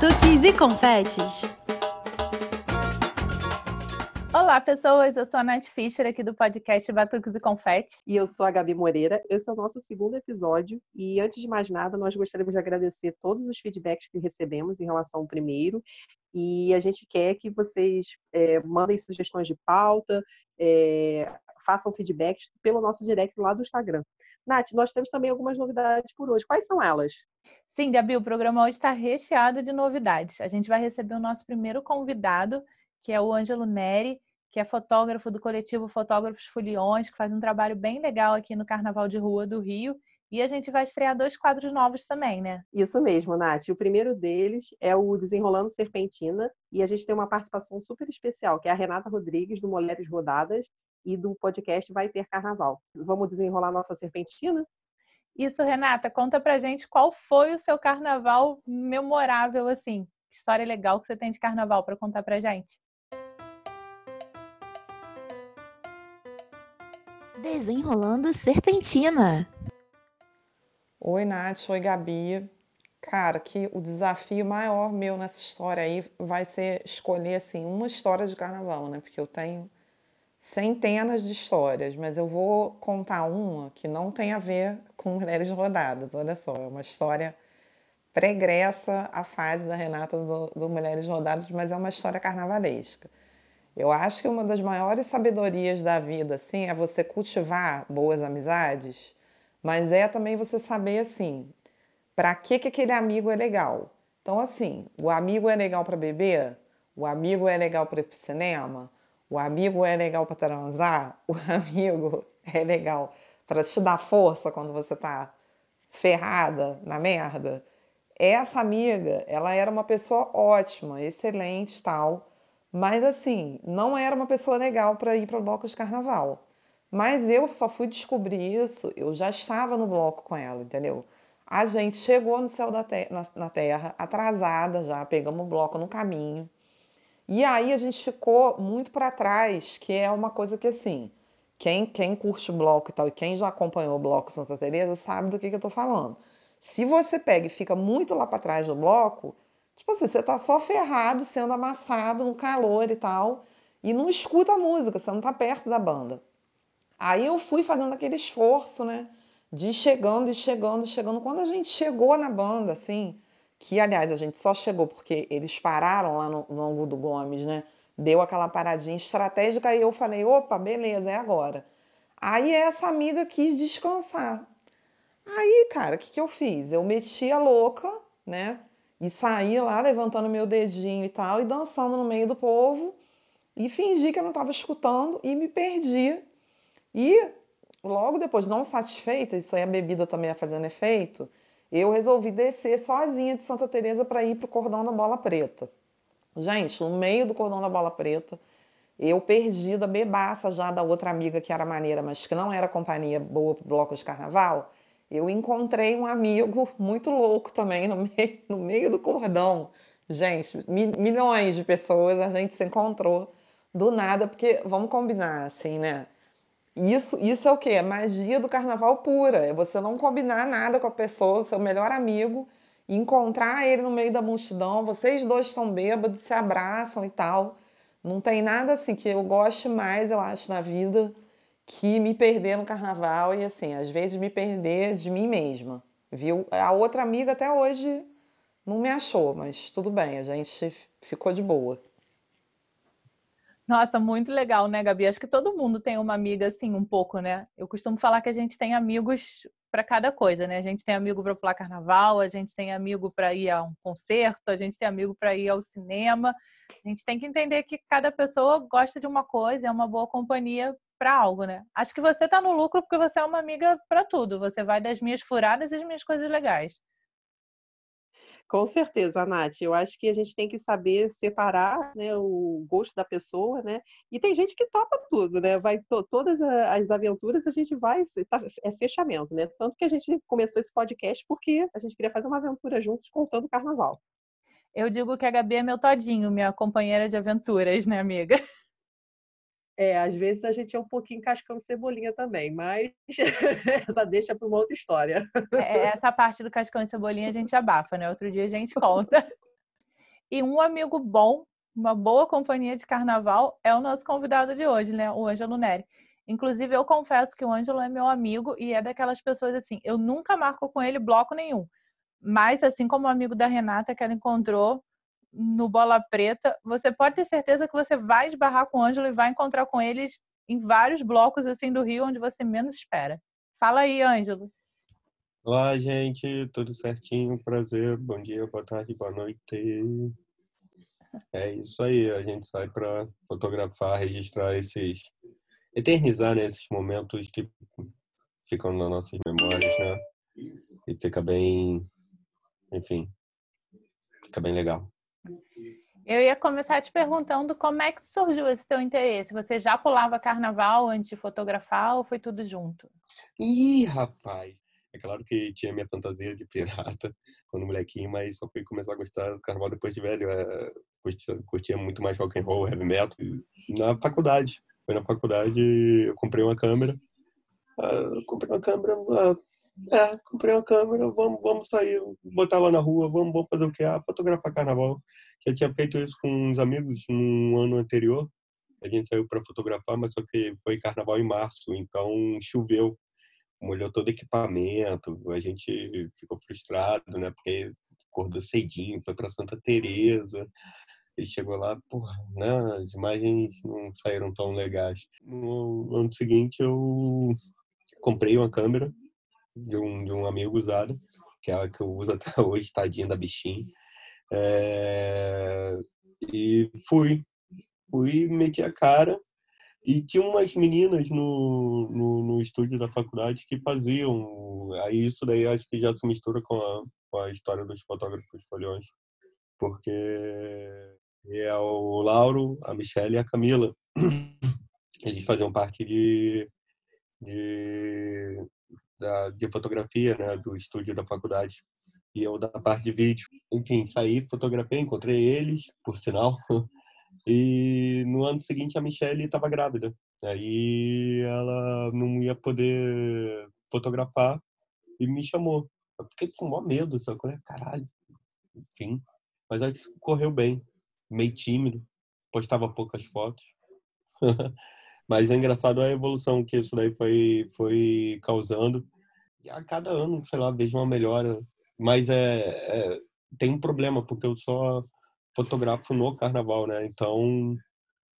Batuques e confetes. Olá, pessoas. Eu sou a Nath Fischer, aqui do podcast Batuques e Confetes. E eu sou a Gabi Moreira. Esse é o nosso segundo episódio. E antes de mais nada, nós gostaríamos de agradecer todos os feedbacks que recebemos em relação ao primeiro. E a gente quer que vocês é, mandem sugestões de pauta, é, façam feedbacks pelo nosso direct lá do Instagram. Nath, nós temos também algumas novidades por hoje. Quais são elas? Sim, Gabi, o programa hoje está recheado de novidades. A gente vai receber o nosso primeiro convidado, que é o Ângelo Neri, que é fotógrafo do coletivo Fotógrafos Foliões, que faz um trabalho bem legal aqui no Carnaval de Rua do Rio. E a gente vai estrear dois quadros novos também, né? Isso mesmo, Nath. O primeiro deles é o Desenrolando Serpentina, e a gente tem uma participação super especial, que é a Renata Rodrigues, do Mulheres Rodadas, e do podcast Vai Ter Carnaval. Vamos desenrolar nossa serpentina? Isso, Renata, conta pra gente qual foi o seu carnaval memorável, assim. História legal que você tem de carnaval para contar pra gente. Desenrolando Serpentina. Oi, Nath. Oi, Gabi. Cara, que o desafio maior meu nessa história aí vai ser escolher, assim, uma história de carnaval, né? Porque eu tenho centenas de histórias, mas eu vou contar uma que não tem a ver com mulheres rodadas. Olha só, é uma história pregressa à fase da Renata do, do Mulheres Rodadas, mas é uma história carnavalesca. Eu acho que uma das maiores sabedorias da vida, assim, é você cultivar boas amizades, mas é também você saber, assim, para que, que aquele amigo é legal. Então, assim, o amigo é legal para beber, o amigo é legal para ir pro cinema, o amigo é legal para transar, o amigo é legal para te dar força quando você tá ferrada na merda. Essa amiga, ela era uma pessoa ótima, excelente, tal, mas assim, não era uma pessoa legal para ir para o bloco de carnaval. Mas eu só fui descobrir isso, eu já estava no bloco com ela, entendeu? A gente chegou no céu da te na, na terra, atrasada já, pegamos o bloco no caminho. E aí a gente ficou muito para trás, que é uma coisa que assim, quem, quem curte o bloco e tal, e quem já acompanhou o bloco Santa Teresa sabe do que, que eu estou falando. Se você pega e fica muito lá para trás do bloco, Tipo assim, você tá só ferrado, sendo amassado no calor e tal, e não escuta a música, você não tá perto da banda. Aí eu fui fazendo aquele esforço, né? De ir chegando e chegando chegando. Quando a gente chegou na banda, assim, que aliás a gente só chegou porque eles pararam lá no, ângulo do Gomes, né? Deu aquela paradinha estratégica e eu falei: opa, beleza, é agora. Aí essa amiga quis descansar. Aí, cara, o que, que eu fiz? Eu meti a louca, né? E saí lá levantando meu dedinho e tal, e dançando no meio do povo, e fingi que eu não estava escutando e me perdi. E logo depois, não satisfeita, isso aí a bebida também ia fazendo efeito, eu resolvi descer sozinha de Santa Teresa para ir pro cordão da bola preta. Gente, no meio do cordão da bola preta, eu perdida, bebaça já da outra amiga que era maneira, mas que não era companhia boa pro bloco de carnaval, eu encontrei um amigo muito louco também no meio, no meio do cordão. Gente, mi, milhões de pessoas a gente se encontrou do nada, porque vamos combinar, assim, né? Isso, isso é o quê? É magia do carnaval pura. É você não combinar nada com a pessoa, seu melhor amigo, encontrar ele no meio da multidão, vocês dois estão bêbados, se abraçam e tal. Não tem nada assim que eu goste mais, eu acho, na vida que me perder no carnaval e assim, às vezes me perder de mim mesma, viu? A outra amiga até hoje não me achou, mas tudo bem, a gente ficou de boa. Nossa, muito legal, né, Gabi? Acho que todo mundo tem uma amiga assim, um pouco, né? Eu costumo falar que a gente tem amigos para cada coisa, né? A gente tem amigo para pular carnaval, a gente tem amigo para ir a um concerto, a gente tem amigo para ir ao cinema. A gente tem que entender que cada pessoa gosta de uma coisa, é uma boa companhia para algo, né? Acho que você tá no lucro porque você é uma amiga para tudo. Você vai das minhas furadas das minhas coisas legais. Com certeza, Nath. Eu acho que a gente tem que saber separar né, o gosto da pessoa, né? E tem gente que topa tudo, né? Vai to todas as aventuras a gente vai tá, é fechamento, né? Tanto que a gente começou esse podcast porque a gente queria fazer uma aventura juntos contando o carnaval. Eu digo que a Gabi é meu todinho, minha companheira de aventuras, né, amiga? É, às vezes a gente é um pouquinho cascão cebolinha também, mas essa deixa para uma outra história. É, essa parte do cascão e cebolinha a gente abafa, né? Outro dia a gente conta. E um amigo bom, uma boa companhia de carnaval, é o nosso convidado de hoje, né? O Ângelo Neri. Inclusive, eu confesso que o Ângelo é meu amigo e é daquelas pessoas assim, eu nunca marco com ele bloco nenhum. Mas, assim como o amigo da Renata que ela encontrou no Bola Preta, você pode ter certeza que você vai esbarrar com o Ângelo e vai encontrar com eles em vários blocos assim do Rio onde você menos espera. Fala aí, Ângelo. Olá, gente, tudo certinho? Prazer, bom dia, boa tarde, boa noite. É isso aí, a gente sai para fotografar, registrar esses, eternizar né, esses momentos que ficam nas nossas memórias, né? E fica bem, enfim, fica bem legal. Eu ia começar te perguntando como é que surgiu esse teu interesse. Você já pulava carnaval antes de fotografar ou foi tudo junto? Ih, rapaz! É claro que tinha minha fantasia de pirata quando molequinho, mas só fui começar a gostar do carnaval depois de velho. É, curtia, muito mais rock and roll, heavy metal. Na faculdade. Foi na faculdade, eu comprei uma câmera. Uh, comprei uma câmera, uh, é, comprei uma câmera, vamos, vamos sair, botar lá na rua, vamos, vamos fazer o que? Ah, fotografar carnaval. Já tinha feito isso com uns amigos no ano anterior. A gente saiu para fotografar, mas só que foi carnaval em março, então choveu, molhou todo o equipamento. A gente ficou frustrado, né? Porque acordou cedinho, foi para Santa Teresa. E chegou lá, porra, né? As imagens não saíram tão legais. No ano seguinte eu comprei uma câmera de um, de um amigo usado, que é a que eu uso até hoje, tadinha da bichinha. É, e fui, fui, meti a cara e tinha umas meninas no, no, no, estúdio da faculdade que faziam. Aí isso daí acho que já se mistura com a, com a história dos fotógrafos folhões. Porque é o Lauro, a Michelle e a Camila. Eles faziam parte de, de da, de fotografia, né, do estúdio da faculdade. E eu da parte de vídeo. Enfim, saí, fotografei, encontrei eles, por sinal. E no ano seguinte a Michelle estava grávida. Aí ela não ia poder fotografar e me chamou. Eu fiquei com maior medo, sabe? Caralho. Enfim. Mas aí correu bem. Meio tímido. Postava poucas fotos. Mas é engraçado a evolução que isso daí foi, foi causando. E a cada ano, sei lá, vejo uma melhora. Mas é, é tem um problema, porque eu só fotografo no carnaval, né? Então,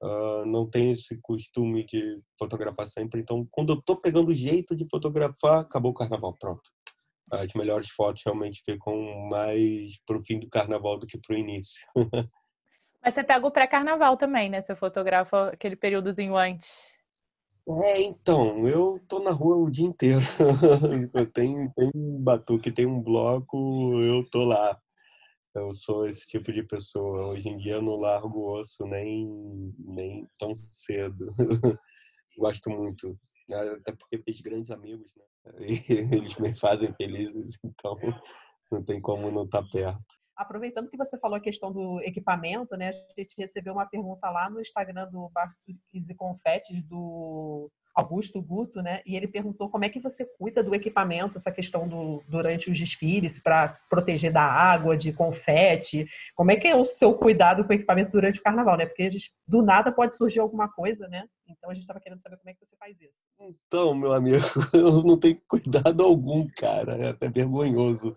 uh, não tenho esse costume de fotografar sempre. Então, quando eu tô pegando o jeito de fotografar, acabou o carnaval, pronto. As melhores fotos realmente ficam mais pro fim do carnaval do que pro início. Mas você pega o pré-carnaval também, né? Você fotografa aquele períodozinho antes. É, então, eu tô na rua o dia inteiro. tem, tem um batuque, tem um bloco, eu tô lá. Eu sou esse tipo de pessoa. Hoje em dia eu não largo osso nem, nem tão cedo. Gosto muito. Até porque fiz grandes amigos, né? E eles me fazem felizes, então não tem como não estar tá perto aproveitando que você falou a questão do equipamento, né? A gente recebeu uma pergunta lá no Instagram do Barcos e Confetes do Augusto Guto, né? E ele perguntou como é que você cuida do equipamento, essa questão do durante os desfiles para proteger da água, de confete. Como é que é o seu cuidado com o equipamento durante o carnaval, né? Porque gente, do nada pode surgir alguma coisa, né? Então a gente estava querendo saber como é que você faz isso. Então, meu amigo, eu não tenho cuidado algum, cara. É até vergonhoso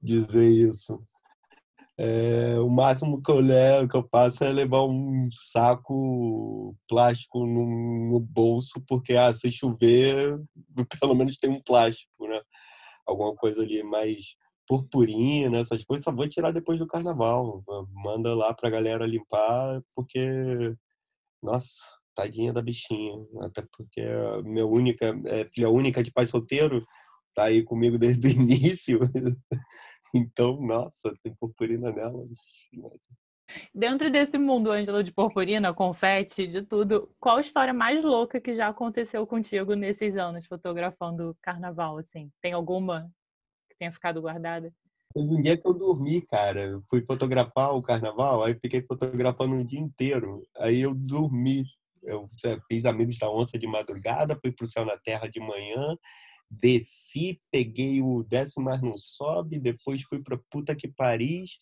dizer isso. É, o máximo que eu levo, que eu faço é levar um saco plástico no, no, bolso, porque ah, se chover, pelo menos tem um plástico, né? Alguma coisa ali mais purpurina, essas coisas, só vou tirar depois do carnaval. Manda lá pra galera limpar, porque, nossa, tadinha da bichinha. Até porque minha única, é, filha única de pai solteiro, tá aí comigo desde o início. Então, nossa, tem purpurina nela. Dentro desse mundo, Ângelo, de purpurina, confete, de tudo, qual a história mais louca que já aconteceu contigo nesses anos fotografando carnaval, assim? Tem alguma que tenha ficado guardada? Teve um dia que eu dormi, cara. Eu fui fotografar o carnaval, aí fiquei fotografando um dia inteiro. Aí eu dormi. Eu fiz Amigos da Onça de madrugada, fui pro Céu na Terra de manhã, desci, peguei o décimo mas não sobe, depois fui para puta que Paris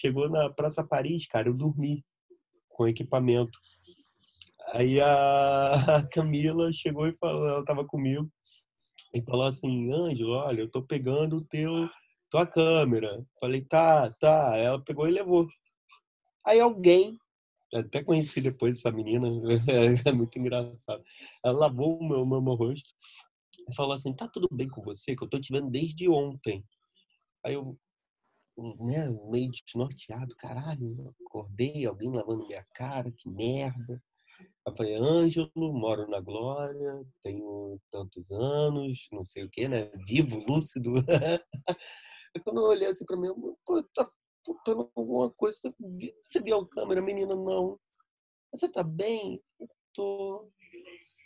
Chegou na Praça Paris, cara, eu dormi com equipamento. Aí a Camila chegou e falou, ela estava comigo, e falou assim, Ângelo, olha, eu tô pegando o teu, tua câmera. Falei, tá, tá. Ela pegou e levou. Aí alguém, até conheci depois essa menina, é muito engraçado. Ela lavou o meu, meu, meu rosto falou assim, tá tudo bem com você? Que eu tô te vendo desde ontem. Aí eu, né, meio desnorteado, caralho, acordei, alguém lavando minha cara, que merda. Eu falei, Ângelo, moro na Glória, tenho tantos anos, não sei o que, né? Vivo, lúcido. Aí quando eu olhei assim pra mim, pô, tá faltando alguma coisa. Você viu a câmera, menina? Não. Você tá bem? Eu tô.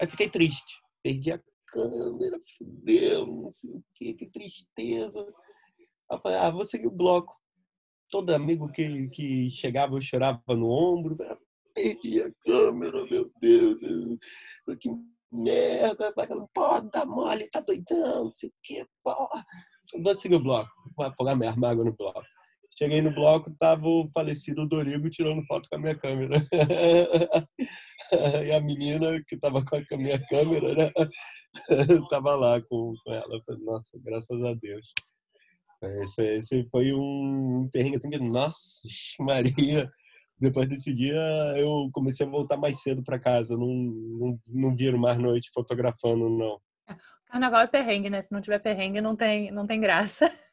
Aí fiquei triste. Perdi a câmera, fudeu, não sei o que, que tristeza. Aí falei, ah, vou seguir o bloco. Todo amigo que, que chegava, eu chorava no ombro. Perdi a câmera, meu Deus. Que merda. Pô, dá mole, tá doidão, não sei o que, porra. Vou seguir o bloco. Vou afogar minha água no bloco. Cheguei no bloco, tava o falecido Dorigo tirando foto com a minha câmera. e a menina que tava com a minha câmera, né? tava lá com, com ela. Nossa, graças a Deus. Esse, esse foi um perrengue assim que, nossa, Maria. Depois desse dia, eu comecei a voltar mais cedo para casa. Não, não, não viro mais noite fotografando, não. Carnaval é perrengue, né? Se não tiver perrengue, não tem, não tem graça.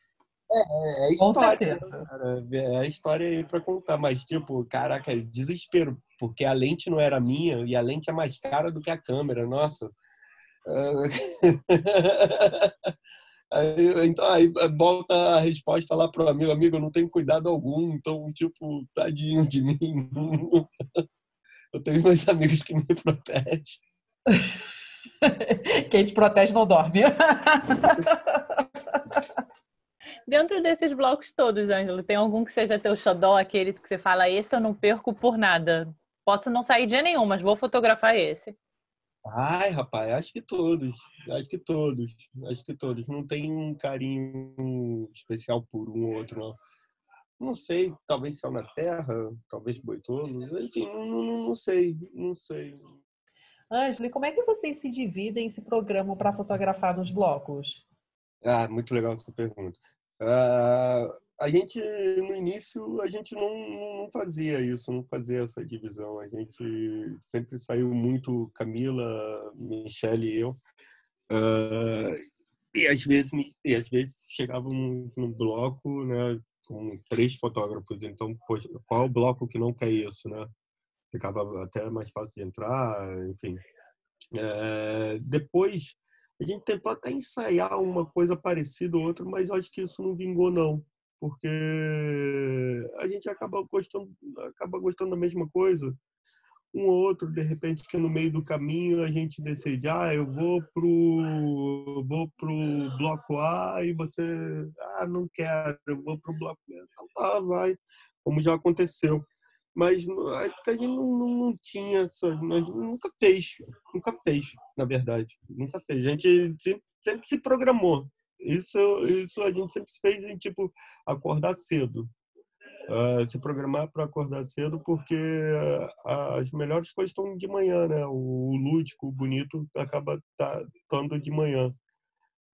É, é Com história, certeza. cara. É a história aí pra contar. Mas, tipo, caraca, desespero. Porque a lente não era minha e a lente é mais cara do que a câmera. Nossa. Aí, então, aí volta a resposta lá pro amigo. Amigo, eu não tenho cuidado algum. Então, tipo, tadinho de mim. Eu tenho meus amigos que me protegem. Quem te protege não dorme. Dentro desses blocos todos, Ângelo, tem algum que seja teu xodó, aquele que você fala, esse eu não perco por nada. Posso não sair dia nenhum, mas vou fotografar esse. Ai, rapaz, acho que todos. Acho que todos. Acho que todos. Não tem um carinho especial por um ou outro, não. Não sei, talvez Céu na Terra, talvez Boitolos, enfim, não, não, não sei, não sei. Ângela, como é que vocês se dividem se programam para fotografar nos blocos? Ah, muito legal essa pergunta. Ah, a gente, no início, a gente não, não fazia isso, não fazia essa divisão. A gente sempre saiu muito, Camila, Michelle e eu. Ah, e às vezes, e às vezes chegávamos no bloco, né, com três fotógrafos. Então, poxa, qual o bloco que não quer isso, né? Ficava até mais fácil de entrar, enfim. É, depois, a gente tentou até ensaiar uma coisa parecida ou outra, mas acho que isso não vingou, não. Porque a gente acaba gostando, acaba gostando da mesma coisa. Um ou outro, de repente, que no meio do caminho a gente decide, ah, eu vou pro, vou pro bloco A e você, ah, não quero, eu vou pro bloco B. Então tá, vai. Como já aconteceu mas a gente não, não, não tinha, nós nunca fez, nunca fez, na verdade, nunca fez. A gente sempre, sempre se programou. Isso, isso a gente sempre fez em tipo acordar cedo, uh, se programar para acordar cedo, porque uh, as melhores coisas estão de manhã, né? O, o lúdico, o bonito acaba tá, estando de manhã.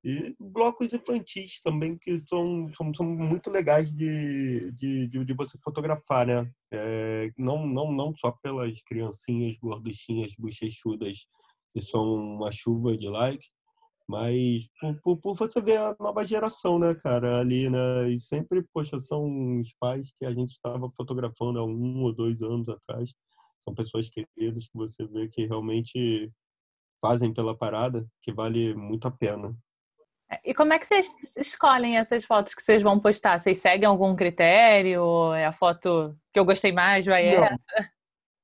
E blocos infantis também, que são, são, são muito legais de, de, de, de você fotografar, né? É, não, não, não só pelas criancinhas gorduchinhas, bochechudas, que são uma chuva de like, mas por, por, por, você ver a nova geração, né, cara, ali, né? E sempre, poxa, são os pais que a gente estava fotografando há um ou dois anos atrás. São pessoas queridas que você vê que realmente fazem pela parada, que vale muito a pena. E como é que vocês escolhem essas fotos que vocês vão postar? Vocês seguem algum critério? É a foto que eu gostei mais, vai Não. essa?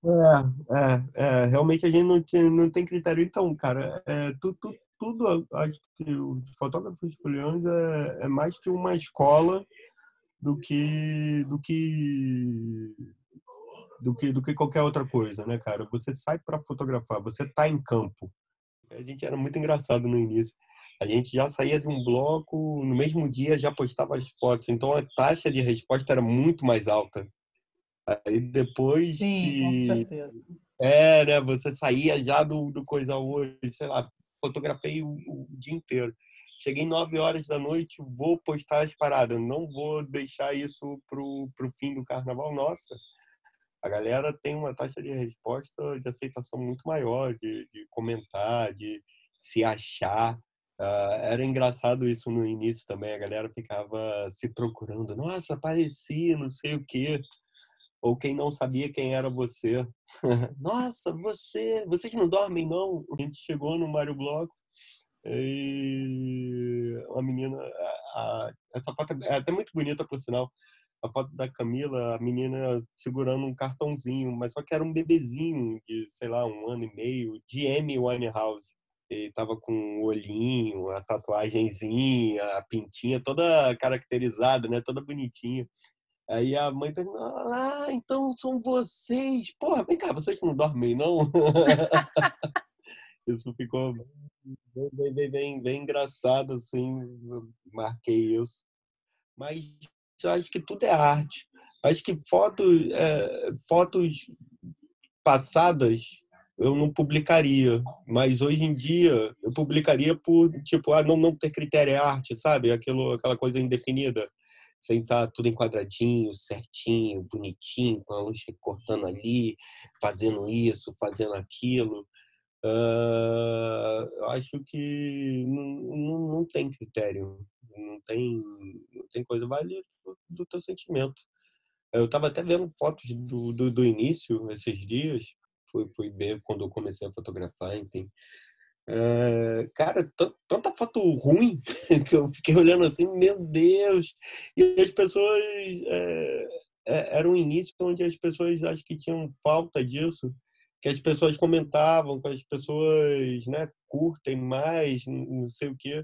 É, é, é, realmente a gente não tem, não tem critério. Então, cara, é, tu, tu, tudo, acho que os fotógrafos foliões é, é mais que uma escola do que, do que do que do que qualquer outra coisa, né, cara? Você sai para fotografar, você tá em campo. A gente era muito engraçado no início a gente já saía de um bloco, no mesmo dia já postava as fotos, então a taxa de resposta era muito mais alta. Aí depois Sim, que... com certeza. É, né? Você saía já do, do Coisa Hoje, sei lá, fotografei o, o dia inteiro. Cheguei nove horas da noite, vou postar as paradas, não vou deixar isso pro, pro fim do carnaval. Nossa, a galera tem uma taxa de resposta, de aceitação muito maior, de, de comentar, de se achar. Uh, era engraçado isso no início também, a galera ficava se procurando. Nossa, apareci, não sei o quê ou quem não sabia quem era você. Nossa, você, vocês não dormem não? A gente chegou no Mário Bloco e uma menina, a, a, essa foto é até muito bonita por sinal. A foto da Camila, a menina segurando um cartãozinho, mas só que era um bebezinho de, sei lá, um ano e meio, de Amy Winehouse. Ele tava com o olhinho, a tatuagenzinha, a pintinha toda caracterizada, né? Toda bonitinha. Aí a mãe perguntou, ah, então são vocês. Porra, vem cá, vocês não dormem, não? isso ficou bem, bem, bem, bem, engraçado, assim, marquei isso. Mas acho que tudo é arte. Acho que fotos, é, fotos passadas eu não publicaria, mas hoje em dia eu publicaria por, tipo, ah, não, não ter critério é arte, sabe? Aquilo, aquela coisa indefinida sem estar tudo enquadradinho, certinho, bonitinho, com a luz cortando ali, fazendo isso, fazendo aquilo. Uh, acho que não, não, não, tem critério, não tem, não tem coisa, vale do, do teu sentimento. Eu estava até vendo fotos do, do, do, início, esses dias, fui, fui quando eu comecei a fotografar, enfim. É, cara, tanta foto ruim que eu fiquei olhando assim, meu Deus! E as pessoas. É, é, era um início onde as pessoas acho que tinham falta disso, que as pessoas comentavam, que as pessoas né, curtem mais, não sei o quê.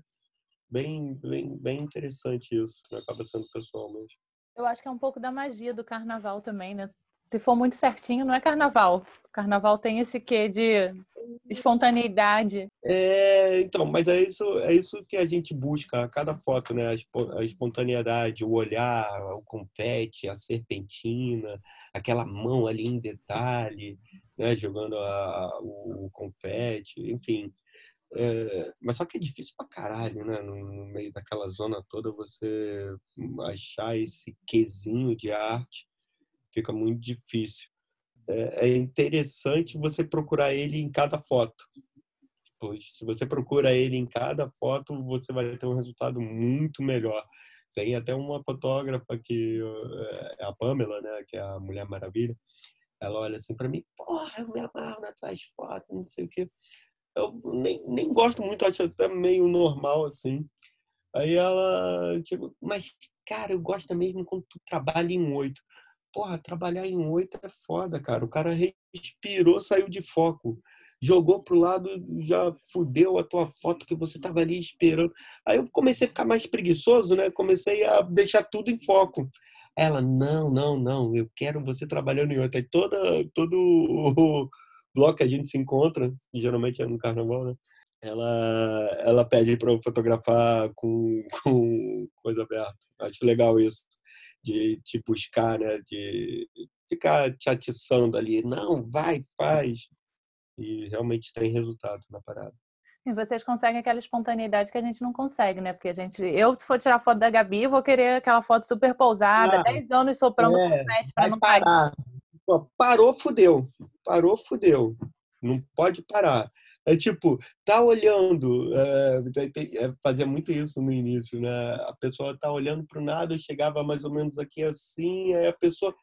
Bem, bem, bem interessante isso, acaba sendo pessoal mesmo. Eu acho que é um pouco da magia do carnaval também, né? Se for muito certinho, não é carnaval. Carnaval tem esse quê de espontaneidade. É, então, mas é isso, é isso que a gente busca a cada foto, né? A espontaneidade, o olhar, o confete, a serpentina, aquela mão ali em detalhe, né? Jogando a, o confete, enfim. É, mas só que é difícil pra caralho, né? No, no, meio daquela zona toda, você achar esse quesinho de arte fica muito difícil é, é interessante você procurar ele em cada foto. Pois, se você procura ele em cada foto, você vai ter um resultado muito melhor. Tem até uma fotógrafa que é a Pamela, né, que é a Mulher Maravilha. Ela olha assim para mim, porra, eu me amarro nas tuas fotos, não sei o quê. Eu nem, nem gosto muito, acho até meio normal assim. Aí ela, tipo, mas cara, eu gosto mesmo quando tu trabalha em oito porra, trabalhar em oito é foda, cara. O cara respirou, saiu de foco. Jogou pro lado, já fudeu a tua foto que você tava ali esperando. Aí eu comecei a ficar mais preguiçoso, né? Comecei a deixar tudo em foco. Ela, não, não, não, eu quero você trabalhando em oito. Aí toda, todo o bloco que a gente se encontra, geralmente é no carnaval, né? Ela, ela pede para eu fotografar com, com coisa aberta. Acho legal isso de te buscar, né? De ficar te atiçando ali. Não, vai, faz. E realmente tem resultado na parada. E vocês conseguem aquela espontaneidade que a gente não consegue, né? Porque a gente, eu se for tirar foto da Gabi, vou querer aquela foto super pousada, 10 anos soprando é, confete para não parar. Pô, parou, fudeu. Parou, fudeu. Não pode parar. É tipo, tá olhando, é, fazia muito isso no início, né? A pessoa tá olhando para o nada, eu chegava mais ou menos aqui assim, aí a pessoa,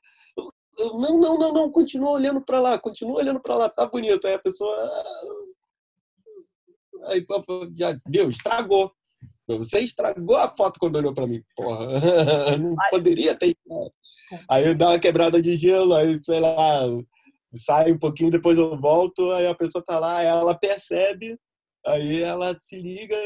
não, não, não, não, continua olhando para lá, continua olhando para lá, tá bonito. Aí a pessoa, aí já viu, estragou. Você estragou a foto quando olhou para mim, porra. Não poderia ter. Aí eu dá uma quebrada de gelo, aí sei lá, sai um pouquinho, depois eu volto, aí a pessoa tá lá, ela percebe, aí ela se liga,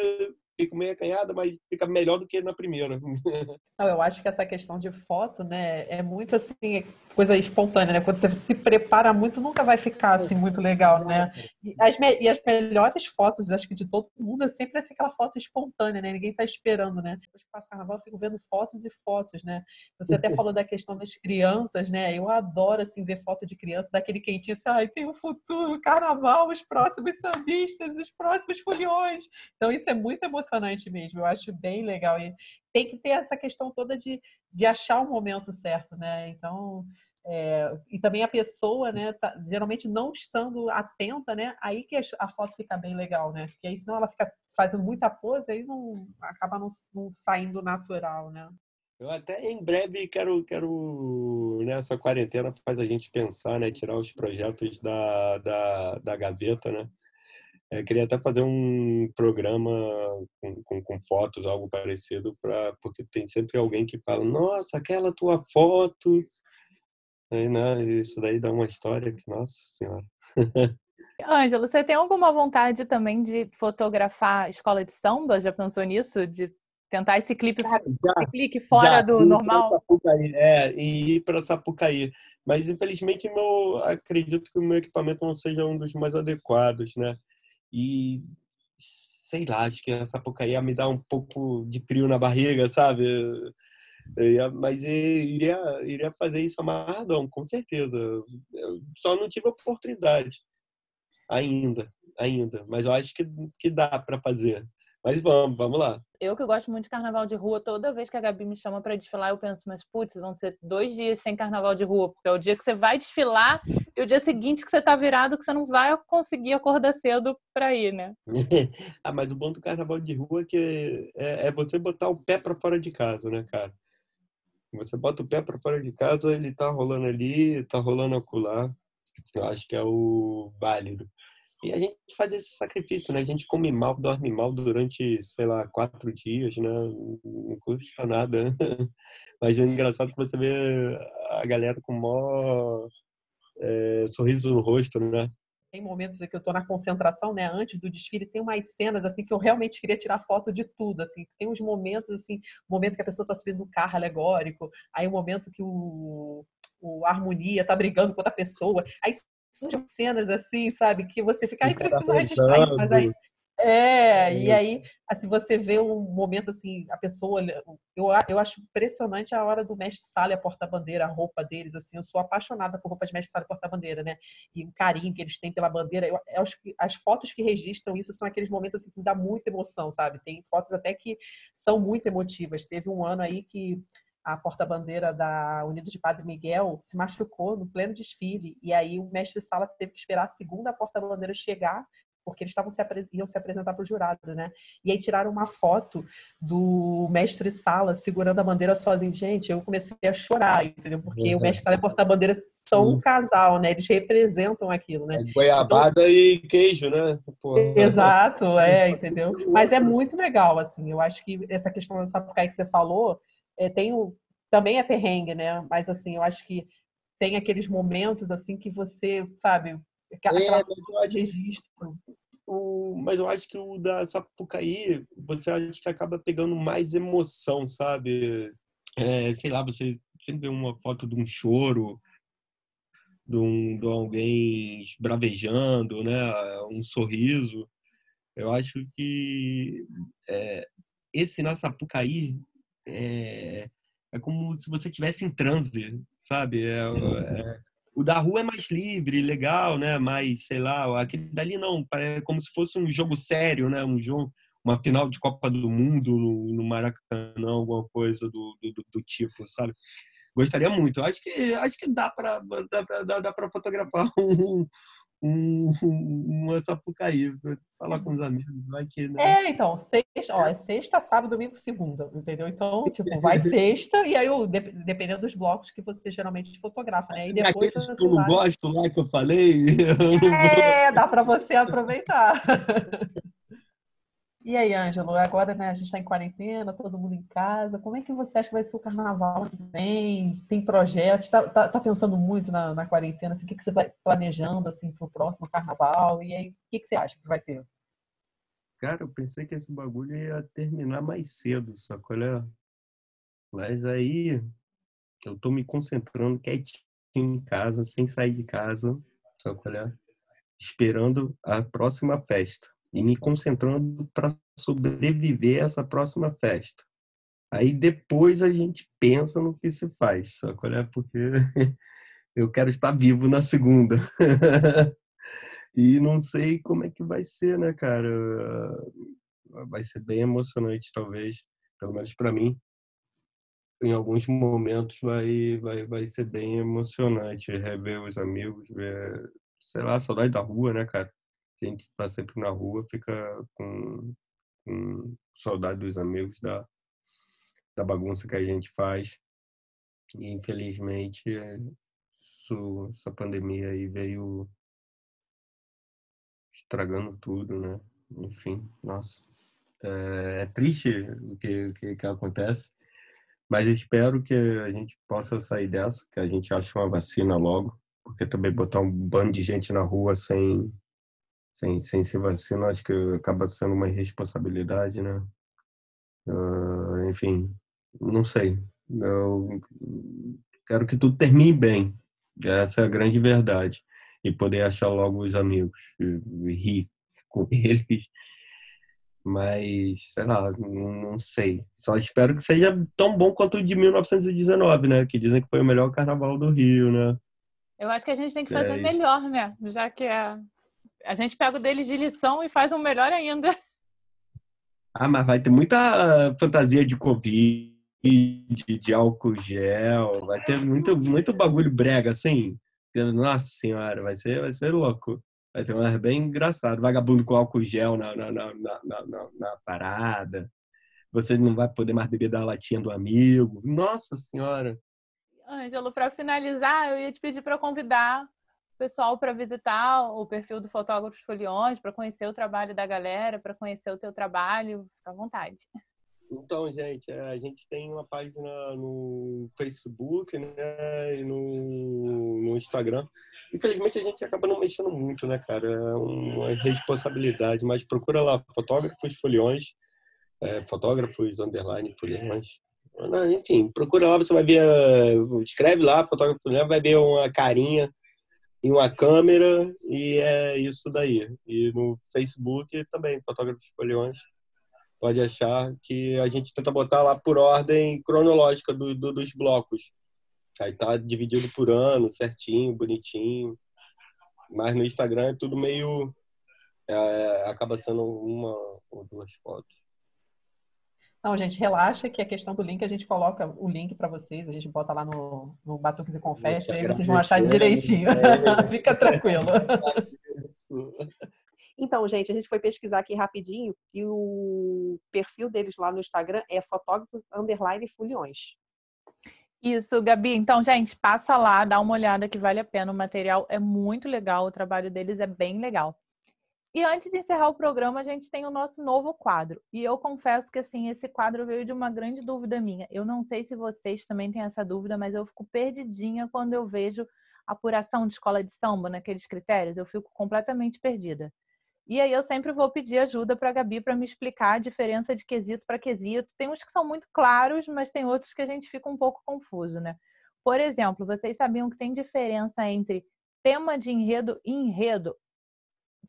fica meio acanhada, mas fica melhor do que na primeira. Não, eu acho que essa questão de foto, né, é muito assim, coisa espontânea, né? Quando você se prepara muito, nunca vai ficar assim muito legal, né? E as, e as melhores fotos, acho que de todo mundo, é sempre essa aquela foto espontânea, né? Ninguém tá esperando, né? Depois que passa o carnaval, eu fico vendo fotos e fotos, né? Você até falou da questão das crianças, né? Eu adoro, assim, ver foto de criança, daquele quentinho, assim, ai, tem o um futuro, carnaval, os próximos sambistas, os próximos foliões. Então, isso é muito emocionante mesmo. Eu acho bem legal. E tem que ter essa questão toda de, de achar o momento certo, né? Então, é, e também a pessoa, né, tá, geralmente não estando atenta, né, aí que a foto fica bem legal, né? Porque aí senão ela fica fazendo muita pose, aí não acaba não, não saindo natural, né? Eu até em breve quero, quero né, quarentena faz a gente pensar, né, tirar os projetos da, da, da gaveta, né? Eu queria até fazer um programa com, com, com fotos, algo parecido, pra, porque tem sempre alguém que fala, nossa, aquela tua foto. Aí, né, isso daí dá uma história que, nossa senhora. Ângelo, você tem alguma vontade também de fotografar escola de samba? Já pensou nisso? De tentar esse clipe, Cara, já, esse clique fora já, do normal? Sapucaí, é, e ir para Sapucaí. Mas, infelizmente, meu, acredito que o meu equipamento não seja um dos mais adequados, né? E sei lá, acho que essa porcaria me dá um pouco de frio na barriga, sabe? Ia, mas iria, iria fazer isso amarradão, com certeza. Eu só não tive oportunidade ainda, ainda. Mas eu acho que, que dá para fazer. Mas vamos, vamos lá. Eu que gosto muito de carnaval de rua, toda vez que a Gabi me chama para desfilar, eu penso, mas putz, vão ser dois dias sem carnaval de rua, porque é o dia que você vai desfilar e o dia seguinte que você tá virado que você não vai conseguir acordar cedo para ir, né? ah, mas o bom do carnaval de rua é que é, é você botar o pé para fora de casa, né, cara? Você bota o pé para fora de casa, ele tá rolando ali, tá rolando acolá. Eu acho que é o válido. E a gente faz esse sacrifício, né? A gente come mal, dorme mal durante, sei lá, quatro dias, né? Não custa nada. Mas é engraçado que você vê a galera com maior é, sorriso no rosto, né? Tem momentos em que eu tô na concentração, né? Antes do desfile, tem umas cenas, assim, que eu realmente queria tirar foto de tudo, assim. Tem uns momentos, assim, o momento que a pessoa tá subindo no carro alegórico, aí o momento que o, o Harmonia tá brigando com outra pessoa. Aí surgem cenas assim, sabe? Que você fica, ai, preciso registrar isso, mas aí. É, e aí, assim, você vê um momento assim, a pessoa. Eu, eu acho impressionante a hora do mestre sala e a porta-bandeira, a roupa deles, assim. Eu sou apaixonada por roupa de mestre sala e porta-bandeira, né? E o carinho que eles têm pela bandeira. Eu, eu acho que as fotos que registram isso são aqueles momentos assim, que dá muita emoção, sabe? Tem fotos até que são muito emotivas. Teve um ano aí que a porta-bandeira da Unidos de Padre Miguel se machucou no pleno desfile e aí o mestre Sala teve que esperar a segunda porta-bandeira chegar porque eles estavam se iam se apresentar para o jurado, né? E aí tiraram uma foto do mestre Sala segurando a bandeira sozinho. Gente, eu comecei a chorar, entendeu? Porque uhum. o mestre Sala e a porta-bandeira são um casal, né? Eles representam aquilo, né? É goiabada então, e queijo, né? Porra. Exato, é, entendeu? Mas é muito legal, assim. Eu acho que essa questão da Sapucaí que você falou, é, tem o, também é perrengue, né? Mas assim, eu acho que tem aqueles momentos assim que você, sabe, aquela, é, aquela de registro. O, mas eu acho que o da Sapucaí, você acha que acaba pegando mais emoção, sabe? É, sei lá, você sempre vê uma foto de um choro, de, um, de alguém bravejando, né? Um sorriso. Eu acho que é, esse na Sapucaí é, é como se você estivesse em transe, sabe? É, é, o da rua é mais livre, legal, né? Mas, sei lá, aquele dali não, é como se fosse um jogo sério, né? Um jogo, uma final de Copa do Mundo no, no Maracanã, alguma coisa do, do, do, tipo, sabe? Gostaria muito. Acho que acho que dá para dá, dá, dá fotografar um, um, uma Sapucaí, falar com os amigos, vai que, né? É, então, sexta, ó, é sexta, sábado, domingo, segunda, entendeu? Então, tipo, vai sexta e aí, eu, dependendo dos blocos que você geralmente fotografa, né? E depois Aqueles que eu não gosto lá que eu falei. É, dá para você aproveitar. E aí, Ângelo, agora né, a gente está em quarentena, todo mundo em casa. Como é que você acha que vai ser o carnaval que vem? Tem projetos? Está tá, tá pensando muito na, na quarentena? Assim, o que, que você vai planejando assim, para o próximo carnaval? E aí, o que, que você acha que vai ser? Cara, eu pensei que esse bagulho ia terminar mais cedo, sacou? Mas aí eu tô me concentrando quietinho em casa, sem sair de casa, sacou? Esperando a próxima festa e me concentrando para sobreviver a essa próxima festa. Aí depois a gente pensa no que se faz, sacou? Porque eu quero estar vivo na segunda. e não sei como é que vai ser, né, cara? Vai ser bem emocionante, talvez, pelo menos para mim. Em alguns momentos vai, vai, vai ser bem emocionante rever os amigos, ver, sei lá, saudade da rua, né, cara? Gente tá sempre na rua, fica com, com saudade dos amigos, da, da bagunça que a gente faz. E, infelizmente, isso, essa pandemia aí veio estragando tudo, né? Enfim, nossa. É, é triste o que, que, que, acontece, mas espero que a gente possa sair dessa, que a gente ache uma vacina logo, porque também botar um bando de gente na rua sem, sem, sem se vacina, acho que acaba sendo uma irresponsabilidade, né? Uh, enfim, não sei. Eu quero que tudo termine bem. Essa é a grande verdade e poder achar logo os amigos e, rir com eles. Mas, sei lá, não, não, sei. Só espero que seja tão bom quanto o de 1919, né? Que dizem que foi o melhor carnaval do Rio, né? Eu acho que a gente tem que fazer é melhor, né? Já que é... a gente pega o deles de lição e faz um melhor ainda. Ah, mas vai ter muita fantasia de Covid, de álcool gel, vai ter muito, muito bagulho brega, assim. Nossa senhora, vai ser, vai ser louco. Vai ter um bem engraçado. Vagabundo com álcool gel na, na, na, na, na, parada. Você não vai poder mais beber da latinha do amigo. Nossa senhora. Ângelo, para finalizar, eu ia te pedir para convidar pessoal para visitar o perfil do Fotógrafos Foliões, para conhecer o trabalho da galera, para conhecer o teu trabalho. À vontade. Então, gente, a gente tem uma página no Facebook, né, e no, no Instagram. Infelizmente, a gente acaba não mexendo muito, né, cara? É uma responsabilidade, mas procura lá, Fotógrafos Foliões, é, Fotógrafos Underline Foliões. Enfim, procura lá, você vai ver, escreve lá, Fotógrafo Foliões, vai ver uma carinha e uma câmera, e é isso daí. E no Facebook também, Fotógrafos Foliões pode achar que a gente tenta botar lá por ordem cronológica do, do, dos blocos. Aí tá dividido por ano, certinho, bonitinho. Mas no Instagram é tudo meio. É, acaba sendo uma ou duas fotos. Não, gente, relaxa que a questão do link, a gente coloca o link para vocês, a gente bota lá no, no Batuques e Confetes, aí vocês vão achar direitinho. É. Fica tranquilo. Então, gente, a gente foi pesquisar aqui rapidinho e o perfil deles lá no Instagram é fotógrafos underline foliões. Isso, Gabi. Então, gente, passa lá, dá uma olhada que vale a pena. O material é muito legal, o trabalho deles é bem legal. E antes de encerrar o programa, a gente tem o nosso novo quadro. E eu confesso que, assim, esse quadro veio de uma grande dúvida minha. Eu não sei se vocês também têm essa dúvida, mas eu fico perdidinha quando eu vejo apuração de escola de samba naqueles critérios. Eu fico completamente perdida. E aí eu sempre vou pedir ajuda para a Gabi para me explicar a diferença de quesito para quesito. Tem uns que são muito claros, mas tem outros que a gente fica um pouco confuso, né? Por exemplo, vocês sabiam que tem diferença entre tema de enredo e enredo?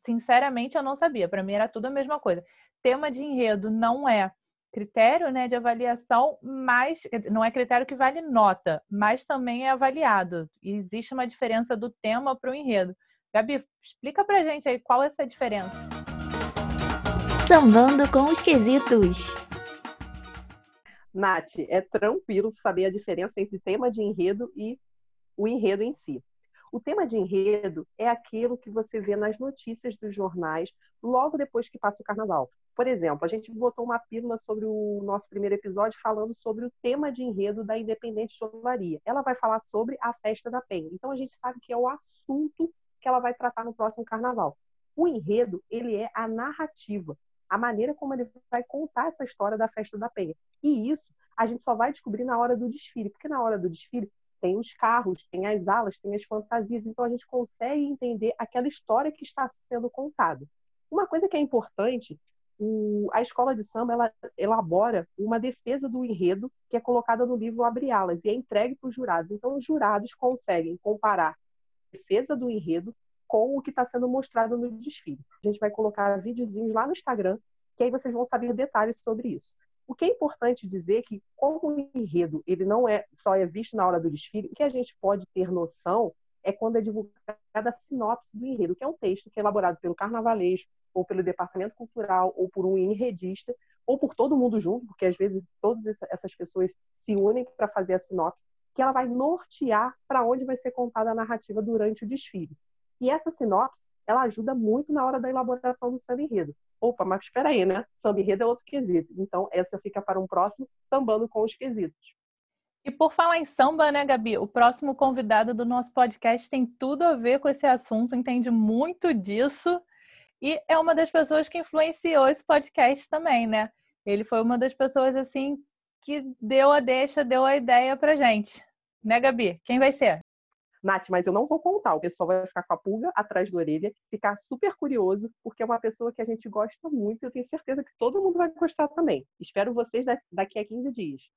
Sinceramente, eu não sabia. Para mim era tudo a mesma coisa. Tema de enredo não é critério né, de avaliação, mas não é critério que vale nota, mas também é avaliado. E existe uma diferença do tema para o enredo. Gabi, explica pra gente aí qual é essa diferença. Sambando com os quesitos. Nath, é tranquilo saber a diferença entre tema de enredo e o enredo em si. O tema de enredo é aquilo que você vê nas notícias dos jornais logo depois que passa o carnaval. Por exemplo, a gente botou uma pílula sobre o nosso primeiro episódio falando sobre o tema de enredo da Independente Cholaria. Ela vai falar sobre a festa da Penha. Então a gente sabe que é o assunto que ela vai tratar no próximo carnaval. O enredo, ele é a narrativa, a maneira como ele vai contar essa história da festa da Penha. E isso a gente só vai descobrir na hora do desfile, porque na hora do desfile tem os carros, tem as alas, tem as fantasias, então a gente consegue entender aquela história que está sendo contada. Uma coisa que é importante o, a escola de samba ela elabora uma defesa do enredo que é colocada no livro Abre Alas e é entregue para os jurados. Então, os jurados conseguem comparar a defesa do enredo com o que está sendo mostrado no desfile. A gente vai colocar videozinhos lá no Instagram, que aí vocês vão saber detalhes sobre isso. O que é importante dizer que, como o enredo ele não é só é visto na hora do desfile, o que a gente pode ter noção é quando é divulgada a sinopse do enredo, que é um texto que é elaborado pelo carnavalesco, ou pelo departamento cultural, ou por um enredista, ou por todo mundo junto, porque às vezes todas essas pessoas se unem para fazer a sinopse, que ela vai nortear para onde vai ser contada a narrativa durante o desfile. E essa sinopse, ela ajuda muito na hora da elaboração do samba enredo. Opa, mas espera aí, né? Samba enredo é outro quesito. Então, essa fica para um próximo, sambando com os quesitos. E por falar em samba, né, Gabi? O próximo convidado do nosso podcast tem tudo a ver com esse assunto, entende muito disso e é uma das pessoas que influenciou esse podcast também, né? Ele foi uma das pessoas assim que deu a deixa, deu a ideia pra gente. Né, Gabi? Quem vai ser? Nath, mas eu não vou contar. O pessoal vai ficar com a pulga atrás da orelha, ficar super curioso, porque é uma pessoa que a gente gosta muito e eu tenho certeza que todo mundo vai gostar também. Espero vocês daqui a 15 dias.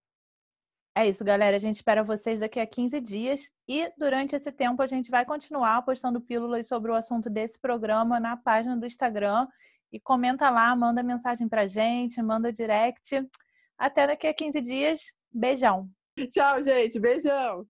É isso, galera. A gente espera vocês daqui a 15 dias e durante esse tempo a gente vai continuar postando pílulas sobre o assunto desse programa na página do Instagram e comenta lá, manda mensagem pra gente, manda direct. Até daqui a 15 dias. Beijão. Tchau, gente. Beijão.